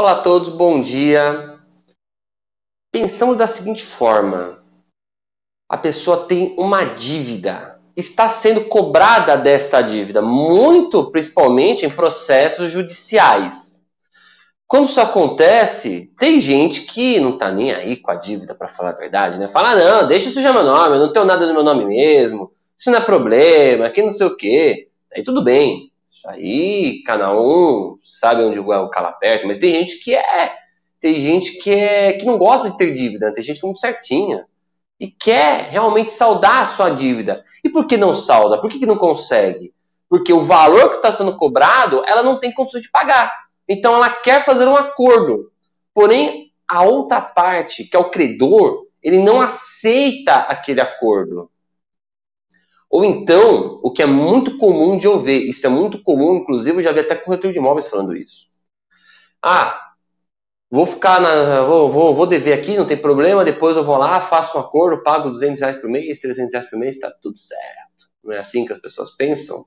Olá a todos, bom dia. Pensamos da seguinte forma: a pessoa tem uma dívida, está sendo cobrada desta dívida, muito principalmente em processos judiciais. Quando isso acontece, tem gente que não está nem aí com a dívida, para falar a verdade, né? Fala, não, deixa isso já meu nome, eu não tenho nada no meu nome mesmo, isso não é problema, aqui não sei o quê. Aí tudo bem, isso aí, cada um sabe onde o cala perto, mas tem gente que é. Tem gente que é que não gosta de ter dívida, tem gente que é muito certinha. E quer realmente saldar a sua dívida. E por que não salda? Por que, que não consegue? Porque o valor que está sendo cobrado, ela não tem condições de pagar. Então ela quer fazer um acordo. Porém, a outra parte, que é o credor, ele não aceita aquele acordo. Ou então, o que é muito comum de eu ver, isso é muito comum, inclusive eu já vi até corretor de imóveis falando isso. Ah, vou ficar na. Vou, vou, vou dever aqui, não tem problema, depois eu vou lá, faço um acordo, pago 200 reais por mês, 300 reais por mês, tá tudo certo. Não é assim que as pessoas pensam?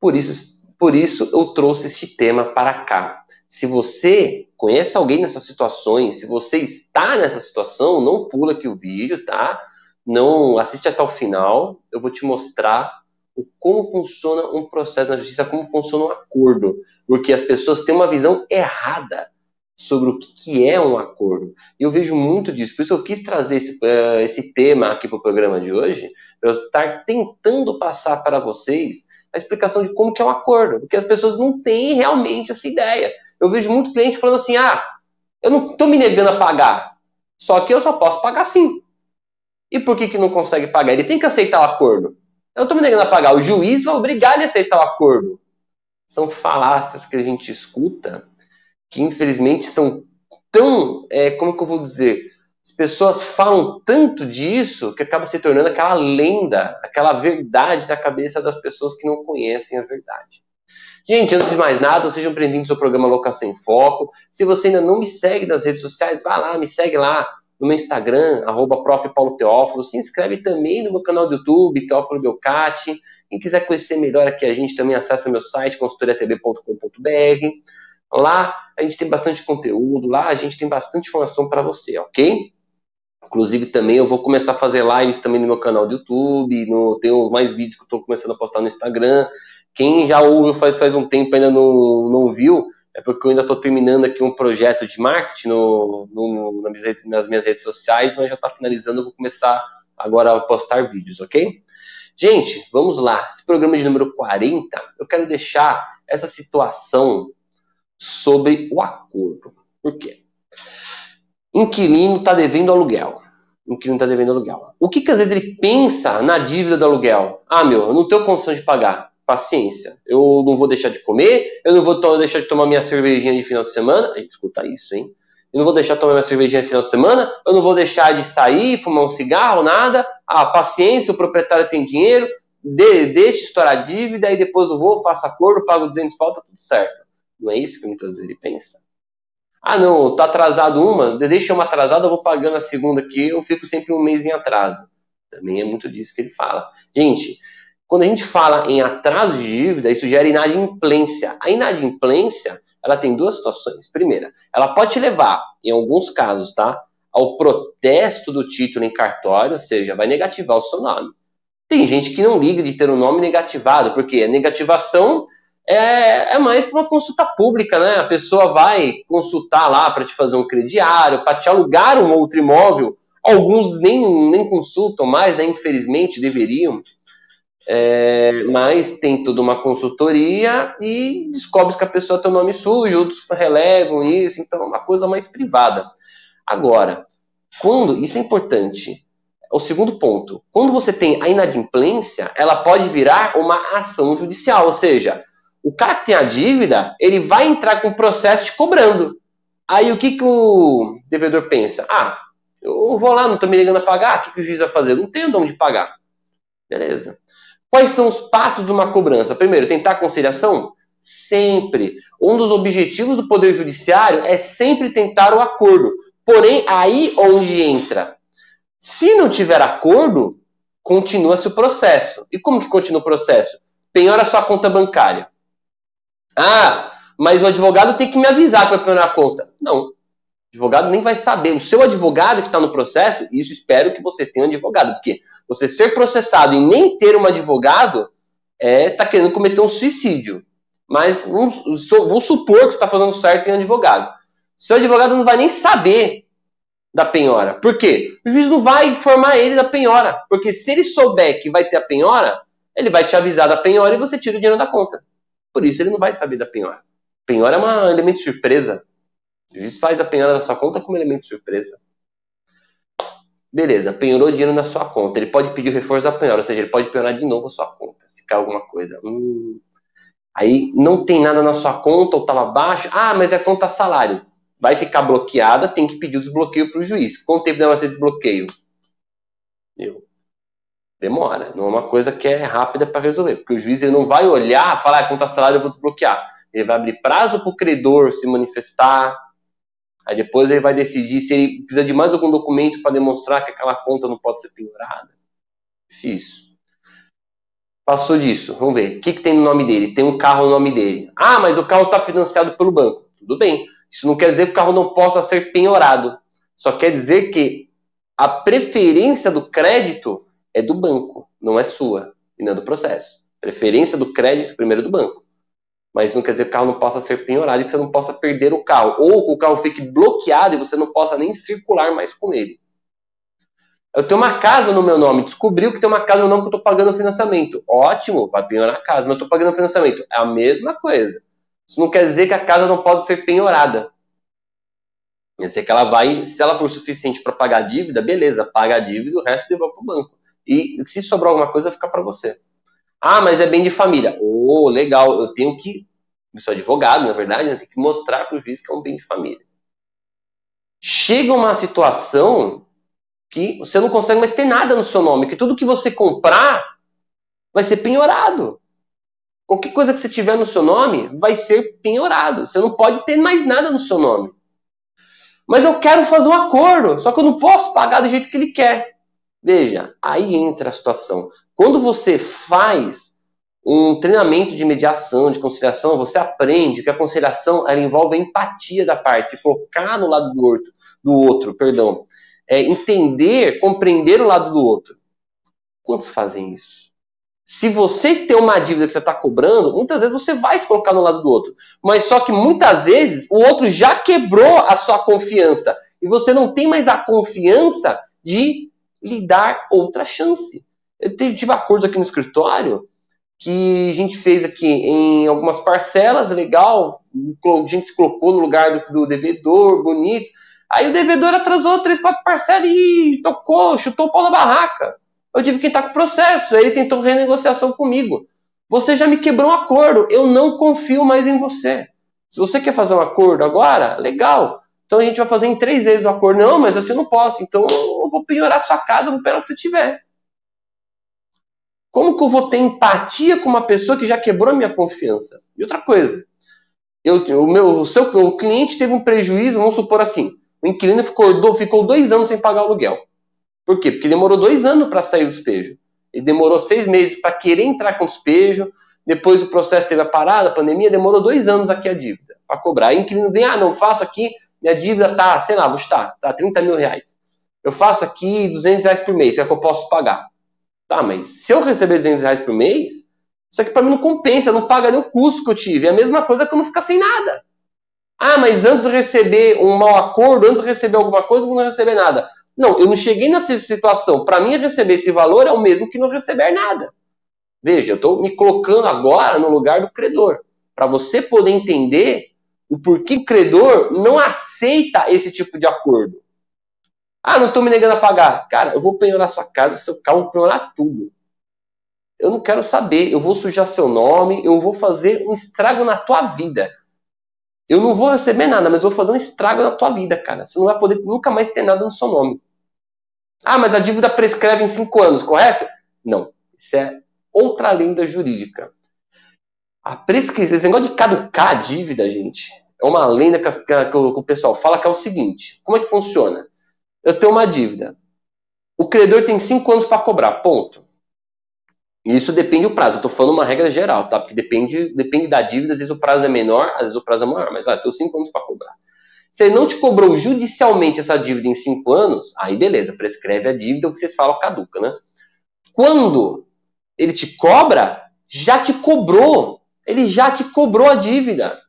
Por isso, por isso eu trouxe este tema para cá. Se você conhece alguém nessas situações, se você está nessa situação, não pula aqui o vídeo, tá? Não assiste até o final, eu vou te mostrar o, como funciona um processo na justiça, como funciona um acordo, porque as pessoas têm uma visão errada sobre o que, que é um acordo. E eu vejo muito disso, por isso eu quis trazer esse, uh, esse tema aqui para o programa de hoje, para eu estar tentando passar para vocês a explicação de como que é um acordo, porque as pessoas não têm realmente essa ideia. Eu vejo muito cliente falando assim, ah, eu não estou me negando a pagar, só que eu só posso pagar sim. E por que, que não consegue pagar? Ele tem que aceitar o acordo. Eu estou me negando a pagar. O juiz vai obrigar ele a aceitar o acordo. São falácias que a gente escuta que, infelizmente, são tão. É, como que eu vou dizer? As pessoas falam tanto disso que acaba se tornando aquela lenda, aquela verdade na cabeça das pessoas que não conhecem a verdade. Gente, antes de mais nada, sejam bem-vindos ao programa Locação em Foco. Se você ainda não me segue nas redes sociais, vá lá, me segue lá no meu Instagram, arroba. Se inscreve também no meu canal do YouTube, Teófilo Belcati. Quem quiser conhecer melhor aqui a gente, também acessa meu site, consultoriatb.com.br. Lá a gente tem bastante conteúdo, lá a gente tem bastante informação para você, ok? Inclusive também eu vou começar a fazer lives também no meu canal do YouTube, no, tenho mais vídeos que eu estou começando a postar no Instagram. Quem já ouve faz, faz um tempo ainda não, não viu, é porque eu ainda estou terminando aqui um projeto de marketing no, no, nas minhas redes sociais, mas já está finalizando, eu vou começar agora a postar vídeos, ok? Gente, vamos lá. Esse programa de número 40, eu quero deixar essa situação sobre o acordo. Por quê? Inquilino está devendo aluguel. Inquilino está devendo aluguel. O que, que às vezes ele pensa na dívida do aluguel? Ah, meu, eu não tenho condição de pagar paciência. Eu não vou deixar de comer, eu não vou deixar de tomar minha cervejinha de final de semana. Escuta isso, hein? Eu não vou deixar de tomar minha cervejinha de final de semana, eu não vou deixar de sair, fumar um cigarro, nada. Ah, paciência, o proprietário tem dinheiro, de, deixa estourar a dívida, aí depois eu vou, faço acordo, pago 200 pau, tá tudo certo. Não é isso que muitas vezes ele pensa. Ah, não, tá atrasado uma, deixa uma atrasada, eu vou pagando a segunda aqui, eu fico sempre um mês em atraso. Também é muito disso que ele fala. Gente, quando a gente fala em atraso de dívida, isso gera inadimplência. A inadimplência, ela tem duas situações. Primeira, ela pode levar, em alguns casos, tá, ao protesto do título em cartório, ou seja, vai negativar o seu nome. Tem gente que não liga de ter o um nome negativado, porque a negativação é, é mais para uma consulta pública, né? A pessoa vai consultar lá para te fazer um crediário, para te alugar um outro imóvel. Alguns nem, nem consultam mais, né? Infelizmente deveriam. É, mas tem toda uma consultoria e descobre que a pessoa tem o nome sujo, outros relevam isso, então é uma coisa mais privada. Agora, quando, isso é importante, o segundo ponto, quando você tem a inadimplência, ela pode virar uma ação judicial, ou seja, o cara que tem a dívida, ele vai entrar com o processo te cobrando. Aí o que, que o devedor pensa? Ah, eu vou lá, não estou me ligando a pagar, o que, que o juiz vai fazer? não tenho onde pagar. Beleza. Quais são os passos de uma cobrança? Primeiro, tentar conciliação? Sempre. Um dos objetivos do Poder Judiciário é sempre tentar o acordo. Porém, aí onde entra. Se não tiver acordo, continua-se o processo. E como que continua o processo? Penhora sua conta bancária. Ah, mas o advogado tem que me avisar vai penhorar a conta. Não. Advogado nem vai saber. O seu advogado que está no processo, isso espero que você tenha um advogado, porque você ser processado e nem ter um advogado é, está querendo cometer um suicídio. Mas vamos, vamos supor que você está fazendo certo e tem um advogado. Seu advogado não vai nem saber da penhora. Por quê? O juiz não vai informar ele da penhora. Porque se ele souber que vai ter a penhora, ele vai te avisar da penhora e você tira o dinheiro da conta. Por isso ele não vai saber da penhora. Penhora é um elemento de surpresa. O juiz faz a penhora da sua conta como elemento de surpresa. Beleza, penhorou dinheiro na sua conta. Ele pode pedir o reforço da penhora, ou seja, ele pode penhorar de novo a sua conta, se cair alguma coisa. Hum. Aí não tem nada na sua conta ou estava baixo. Ah, mas é conta salário vai ficar bloqueada, tem que pedir o desbloqueio para o juiz. Quanto tempo demora esse desbloqueio? Meu, demora. Não é uma coisa que é rápida para resolver, porque o juiz ele não vai olhar, falar, ah, conta salário eu vou desbloquear. Ele vai abrir prazo para o credor se manifestar. Aí depois ele vai decidir se ele precisa de mais algum documento para demonstrar que aquela conta não pode ser penhorada. Difícil. Passou disso, vamos ver. O que, que tem no nome dele? Tem um carro no nome dele. Ah, mas o carro está financiado pelo banco. Tudo bem. Isso não quer dizer que o carro não possa ser penhorado. Só quer dizer que a preferência do crédito é do banco, não é sua, e não é do processo. Preferência do crédito primeiro do banco. Mas não quer dizer que o carro não possa ser penhorado e que você não possa perder o carro. Ou que o carro fique bloqueado e você não possa nem circular mais com ele. Eu tenho uma casa no meu nome. Descobriu que tem uma casa no meu nome que eu estou pagando financiamento. Ótimo, vai penhorar a casa, mas estou pagando financiamento. É a mesma coisa. Isso não quer dizer que a casa não pode ser penhorada. Quer dizer que ela vai, se ela for suficiente para pagar a dívida, beleza, paga a dívida, o resto devolve para o banco. E se sobrar alguma coisa, fica para você. Ah, mas é bem de família. Oh, legal, eu tenho que. Eu sou advogado, na verdade, eu tenho que mostrar para o juiz que é um bem de família. Chega uma situação que você não consegue mais ter nada no seu nome, que tudo que você comprar vai ser penhorado. Qualquer coisa que você tiver no seu nome vai ser penhorado. Você não pode ter mais nada no seu nome. Mas eu quero fazer um acordo, só que eu não posso pagar do jeito que ele quer. Veja, aí entra a situação. Quando você faz um treinamento de mediação, de conciliação, você aprende que a conciliação ela envolve a empatia da parte, se colocar no lado do outro, do outro perdão, é, entender, compreender o lado do outro. Quantos fazem isso? Se você tem uma dívida que você está cobrando, muitas vezes você vai se colocar no lado do outro. Mas só que muitas vezes o outro já quebrou a sua confiança. E você não tem mais a confiança de lhe dar outra chance. Eu tive acordos aqui no escritório que a gente fez aqui em algumas parcelas, legal, a gente se colocou no lugar do, do devedor, bonito. Aí o devedor atrasou três, quatro parcelas e tocou, chutou o pau na barraca. Eu tive que entrar com o processo. Ele tentou renegociação comigo. Você já me quebrou um acordo. Eu não confio mais em você. Se você quer fazer um acordo agora, legal. Então a gente vai fazer em três vezes o acordo. Não, mas assim eu não posso. Então eu vou penhorar sua casa, vou penhorar o que você tiver. Como que eu vou ter empatia com uma pessoa que já quebrou a minha confiança? E outra coisa, eu, o, meu, o, seu, o cliente teve um prejuízo, vamos supor assim, o inquilino ficou, ficou dois anos sem pagar o aluguel. Por quê? Porque demorou dois anos para sair o despejo. Ele demorou seis meses para querer entrar com o despejo. Depois o processo teve a parada, a pandemia, demorou dois anos aqui a dívida para cobrar. Aí o inquilino vem, ah, não, faço aqui, minha dívida tá, sei lá, estar, tá 30 mil reais. Eu faço aqui 200 reais por mês, é que eu posso pagar. Tá, mas se eu receber 200 reais por mês, isso aqui para mim não compensa, não paga nem o custo que eu tive. É a mesma coisa que eu não ficar sem nada. Ah, mas antes de receber um mau acordo, antes de receber alguma coisa, eu não receber nada. Não, eu não cheguei nessa situação. Para mim, receber esse valor é o mesmo que não receber nada. Veja, eu estou me colocando agora no lugar do credor. Para você poder entender o porquê credor não aceita esse tipo de acordo. Ah, não estou me negando a pagar. Cara, eu vou penhorar sua casa, seu carro, penhorar tudo. Eu não quero saber. Eu vou sujar seu nome, eu vou fazer um estrago na tua vida. Eu não vou receber nada, mas vou fazer um estrago na tua vida, cara. Você não vai poder nunca mais ter nada no seu nome. Ah, mas a dívida prescreve em cinco anos, correto? Não. Isso é outra lenda jurídica. A prescrição, esse negócio de caducar a dívida, gente, é uma lenda que, que, que o pessoal fala que é o seguinte: como é que funciona? Eu tenho uma dívida. O credor tem cinco anos para cobrar, ponto. Isso depende do prazo. Eu tô falando uma regra geral, tá? Porque depende, depende da dívida, às vezes o prazo é menor, às vezes o prazo é maior, mas vai, ter cinco anos para cobrar. Se ele não te cobrou judicialmente essa dívida em cinco anos, aí beleza, prescreve a dívida, o que vocês falam caduca, né? Quando ele te cobra, já te cobrou. Ele já te cobrou a dívida.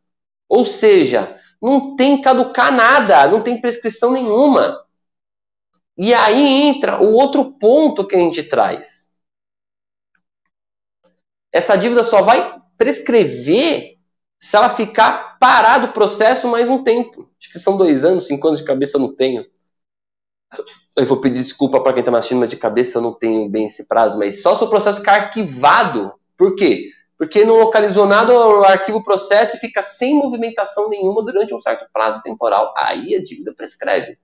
Ou seja, não tem caducar nada, não tem prescrição nenhuma. E aí entra o outro ponto que a gente traz. Essa dívida só vai prescrever se ela ficar parado o processo mais um tempo. Acho que são dois anos, cinco anos de cabeça eu não tenho. Eu vou pedir desculpa para quem está assistindo, mas de cabeça eu não tenho bem esse prazo. Mas só se o processo ficar arquivado. Por quê? Porque não localizou nada, o arquivo processo e fica sem movimentação nenhuma durante um certo prazo temporal. Aí a dívida prescreve.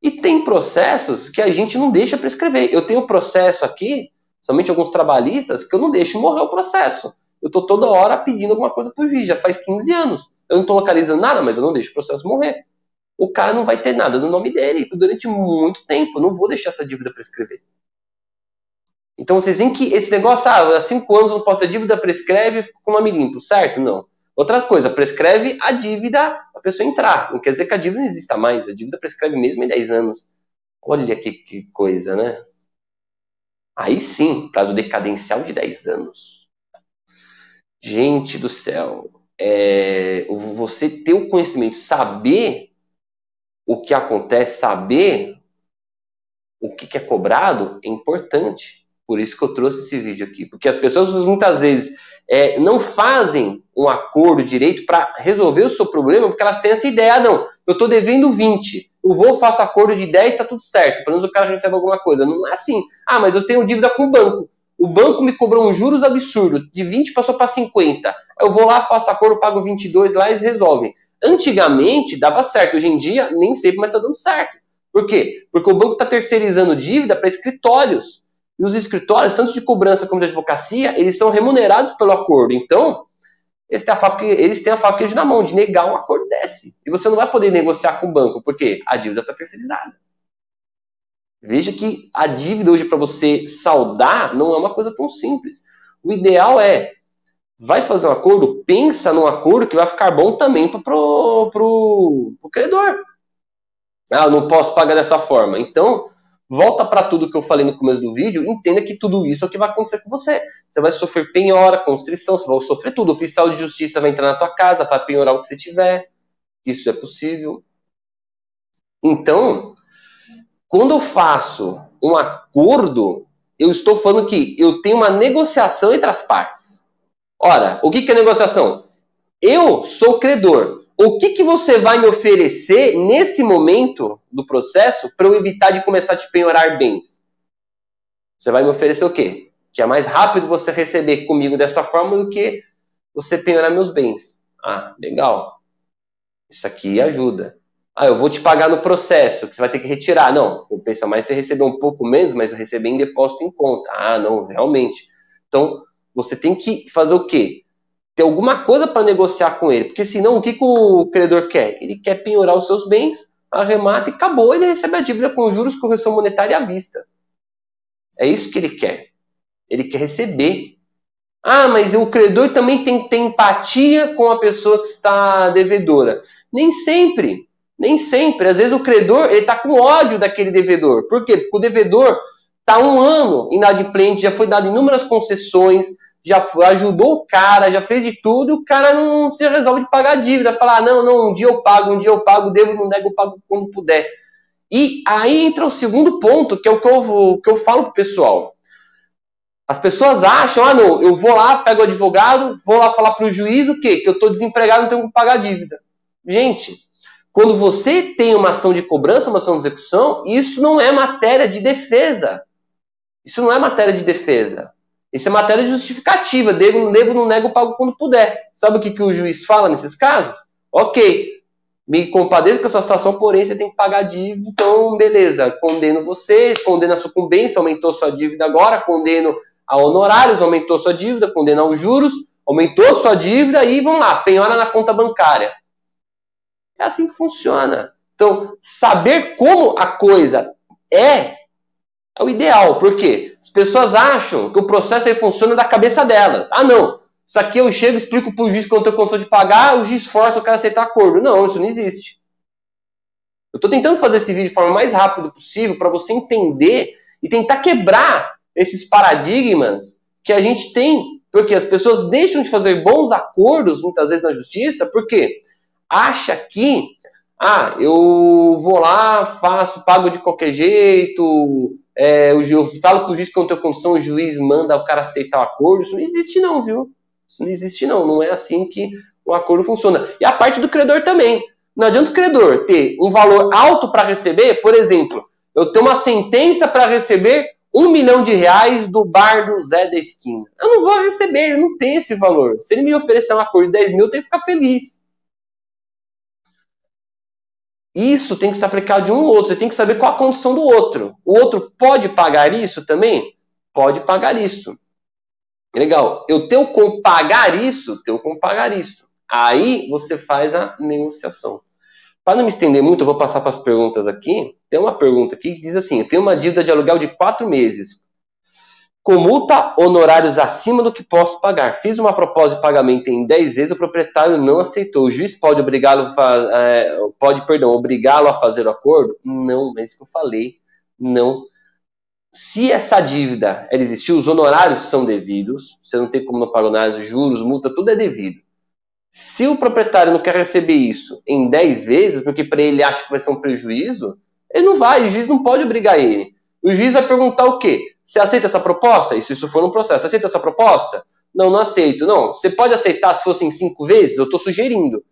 E tem processos que a gente não deixa prescrever. Eu tenho processo aqui, somente alguns trabalhistas, que eu não deixo morrer o processo. Eu estou toda hora pedindo alguma coisa para o juiz, já faz 15 anos. Eu não estou localizando nada, mas eu não deixo o processo morrer. O cara não vai ter nada no nome dele durante muito tempo. Eu não vou deixar essa dívida prescrever. Então vocês veem que esse negócio, ah, há cinco anos não posso ter dívida, prescreve, com uma limpo, certo? Não. Outra coisa, prescreve a dívida a pessoa entrar. Não quer dizer que a dívida não exista mais. A dívida prescreve mesmo em 10 anos. Olha que, que coisa, né? Aí sim, prazo decadencial de 10 anos. Gente do céu, é, você ter o conhecimento, saber o que acontece, saber o que, que é cobrado é importante. Por isso que eu trouxe esse vídeo aqui. Porque as pessoas muitas vezes é, não fazem um acordo direito para resolver o seu problema, porque elas têm essa ideia, ah, não, eu estou devendo 20, eu vou, faço acordo de 10, está tudo certo, pelo menos o cara recebe alguma coisa. Não é assim. Ah, mas eu tenho dívida com o banco. O banco me cobrou um juros absurdo, de 20 passou para 50. Eu vou lá, faço acordo, pago 22 lá e eles resolvem. Antigamente dava certo, hoje em dia nem sempre mais está dando certo. Por quê? Porque o banco está terceirizando dívida para escritórios. E os escritórios, tanto de cobrança como de advocacia, eles são remunerados pelo acordo. Então, eles têm a faca, eles têm a faca na mão de negar um acordo desse. E você não vai poder negociar com o banco, porque a dívida está terceirizada. Veja que a dívida hoje para você saldar não é uma coisa tão simples. O ideal é, vai fazer um acordo, pensa num acordo que vai ficar bom também para pro, pro, pro credor. Ah, eu não posso pagar dessa forma. Então, volta para tudo que eu falei no começo do vídeo, entenda que tudo isso é o que vai acontecer com você. Você vai sofrer penhora, constrição, você vai sofrer tudo. O oficial de justiça vai entrar na tua casa, vai penhorar o que você tiver. Isso é possível. Então, quando eu faço um acordo, eu estou falando que eu tenho uma negociação entre as partes. Ora, o que é negociação? Eu sou credor o que, que você vai me oferecer nesse momento do processo para eu evitar de começar a te penhorar bens? Você vai me oferecer o quê? Que é mais rápido você receber comigo dessa forma do que você penhorar meus bens. Ah, legal. Isso aqui ajuda. Ah, eu vou te pagar no processo, que você vai ter que retirar. Não, eu penso mais você receber um pouco menos, mas eu receber em depósito em conta. Ah, não, realmente. Então, você tem que fazer o quê? Ter alguma coisa para negociar com ele, porque senão o que, que o credor quer? Ele quer penhorar os seus bens, arremata e acabou, ele recebe a dívida com juros, correção monetária à vista. É isso que ele quer. Ele quer receber. Ah, mas o credor também tem que ter empatia com a pessoa que está devedora. Nem sempre. Nem sempre. Às vezes o credor ele está com ódio daquele devedor. Por quê? Porque o devedor está um ano inadimplente, já foi dado inúmeras concessões, já ajudou o cara, já fez de tudo, o cara não se resolve de pagar a dívida. Falar, ah, não, não, um dia eu pago, um dia eu pago, devo, não nego, eu pago quando puder. E aí entra o segundo ponto, que é o que eu, que eu falo pro pessoal. As pessoas acham, ah, não, eu vou lá, pego o advogado, vou lá falar pro juiz o quê? Que eu estou desempregado, não tenho que pagar a dívida. Gente, quando você tem uma ação de cobrança, uma ação de execução, isso não é matéria de defesa. Isso não é matéria de defesa. Isso é matéria justificativa. Devo, devo, não nego, pago quando puder. Sabe o que, que o juiz fala nesses casos? Ok, me compadeço com a sua situação, porém você tem que pagar a dívida, então beleza, condeno você, condeno a sucumbência, aumentou sua dívida agora, condeno a honorários, aumentou sua dívida, condeno aos juros, aumentou sua dívida e vamos lá, penhora na conta bancária. É assim que funciona. Então, saber como a coisa é É o ideal, por quê? As pessoas acham que o processo aí funciona da cabeça delas. Ah, não, isso aqui eu chego, explico para o juiz que eu tenho condição de pagar, o juiz força o cara a aceitar acordo. Não, isso não existe. Eu estou tentando fazer esse vídeo de forma mais rápida possível para você entender e tentar quebrar esses paradigmas que a gente tem, porque as pessoas deixam de fazer bons acordos muitas vezes na justiça, porque acha que ah, eu vou lá, faço, pago de qualquer jeito, é, eu falo pro juiz que eu não tenho condição, o juiz manda o cara aceitar o acordo. Isso não existe não, viu? Isso não existe não. Não é assim que o acordo funciona. E a parte do credor também. Não adianta o credor ter um valor alto para receber, por exemplo, eu tenho uma sentença para receber um milhão de reais do bar do Zé da esquina. Eu não vou receber, ele não tem esse valor. Se ele me oferecer um acordo de 10 mil, eu tenho que ficar feliz. Isso tem que se aplicar de um ou outro. Você tem que saber qual a condição do outro. O outro pode pagar isso também? Pode pagar isso. Legal. Eu tenho como pagar isso? Tenho como pagar isso. Aí você faz a negociação. Para não me estender muito, eu vou passar para as perguntas aqui. Tem uma pergunta aqui que diz assim: eu tenho uma dívida de aluguel de quatro meses. Com multa, honorários acima do que posso pagar. Fiz uma proposta de pagamento em 10 vezes, o proprietário não aceitou. O juiz pode obrigá-lo é, pode, perdão, obrigá-lo a fazer o acordo? Não, é isso que eu falei. Não. Se essa dívida ela existiu, os honorários são devidos. Você não tem como não pagar honorários, juros, multa, tudo é devido. Se o proprietário não quer receber isso em 10 vezes, porque para ele acha que vai ser um prejuízo, ele não vai, o juiz não pode obrigar ele. O juiz vai perguntar o quê? Você aceita essa proposta? Se isso for um processo, você aceita essa proposta? Não, não aceito. Não, você pode aceitar se fossem cinco vezes? Eu estou sugerindo.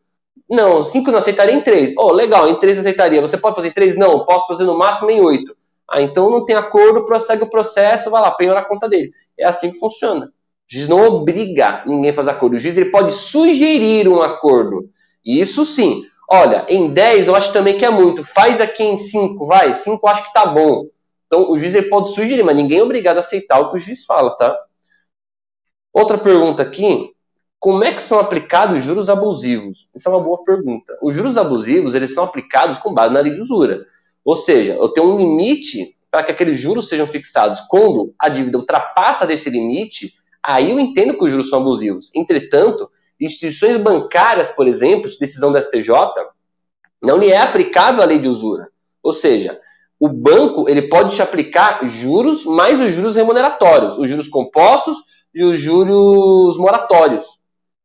Não, cinco não aceitaria em três. Oh, legal, em três aceitaria. Você pode fazer em três? Não, posso fazer no máximo em oito. Ah, então não tem acordo, prossegue o processo, vai lá, penhora a conta dele. É assim que funciona. O juiz não obriga ninguém a fazer acordo. O juiz ele pode sugerir um acordo. Isso sim. Olha, em 10 eu acho também que é muito. Faz aqui em 5, vai. 5 eu acho que tá bom. Então o juiz ele pode sugerir, mas ninguém é obrigado a aceitar o que o juiz fala, tá? Outra pergunta aqui. Como é que são aplicados juros abusivos? Isso é uma boa pergunta. Os juros abusivos, eles são aplicados com base na lei de usura. Ou seja, eu tenho um limite para que aqueles juros sejam fixados. Quando a dívida ultrapassa desse limite, aí eu entendo que os juros são abusivos. Entretanto, instituições bancárias, por exemplo, decisão da STJ, não lhe é aplicável a lei de usura. Ou seja, o banco ele pode te aplicar juros mais os juros remuneratórios, os juros compostos e os juros moratórios.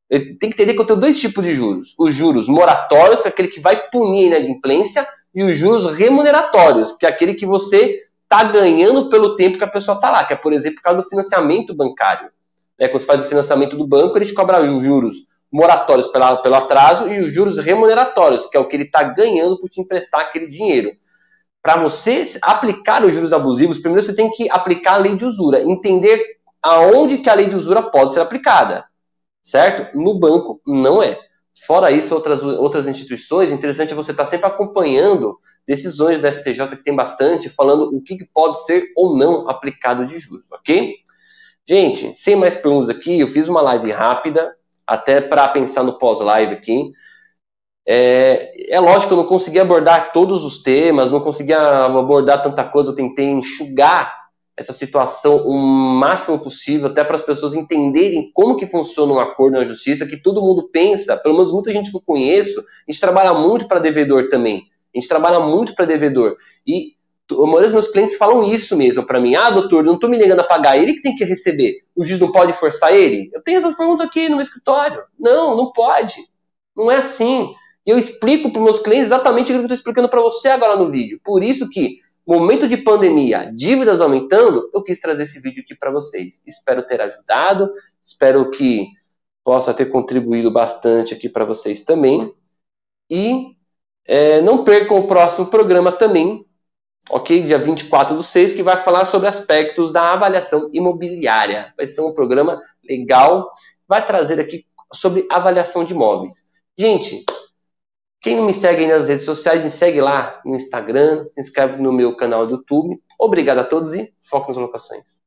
Ele tem que entender que eu tenho dois tipos de juros. Os juros moratórios, que é aquele que vai punir a inadimplência, e os juros remuneratórios, que é aquele que você está ganhando pelo tempo que a pessoa está lá, que é, por exemplo, por causa do financiamento bancário. Né? Quando você faz o financiamento do banco, ele te cobra os juros moratórios pela, pelo atraso e os juros remuneratórios, que é o que ele está ganhando por te emprestar aquele dinheiro. Para você aplicar os juros abusivos, primeiro você tem que aplicar a lei de usura, entender aonde que a lei de usura pode ser aplicada, certo? No banco não é. Fora isso, outras, outras instituições, interessante é você estar tá sempre acompanhando decisões da STJ, que tem bastante, falando o que, que pode ser ou não aplicado de juros, ok? Gente, sem mais perguntas aqui, eu fiz uma live rápida, até para pensar no pós-live aqui. É, é lógico que eu não consegui abordar todos os temas, não conseguia abordar tanta coisa, eu tentei enxugar essa situação o máximo possível, até para as pessoas entenderem como que funciona um acordo na justiça, que todo mundo pensa, pelo menos muita gente que eu conheço, a gente trabalha muito para devedor também. A gente trabalha muito para devedor. E a maioria dos meus clientes falam isso mesmo para mim. Ah, doutor, não estou me negando a pagar, ele que tem que receber. O juiz não pode forçar ele? Eu tenho essas perguntas aqui no meu escritório. Não, não pode. Não é assim. E eu explico para meus clientes exatamente o que eu estou explicando para você agora no vídeo. Por isso que momento de pandemia, dívidas aumentando, eu quis trazer esse vídeo aqui para vocês. Espero ter ajudado, espero que possa ter contribuído bastante aqui para vocês também. E é, não percam o próximo programa também, ok? Dia 24 do 6, que vai falar sobre aspectos da avaliação imobiliária. Vai ser um programa legal, vai trazer aqui sobre avaliação de imóveis. Gente, quem não me segue nas redes sociais, me segue lá no Instagram, se inscreve no meu canal do YouTube. Obrigado a todos e foco nas locações.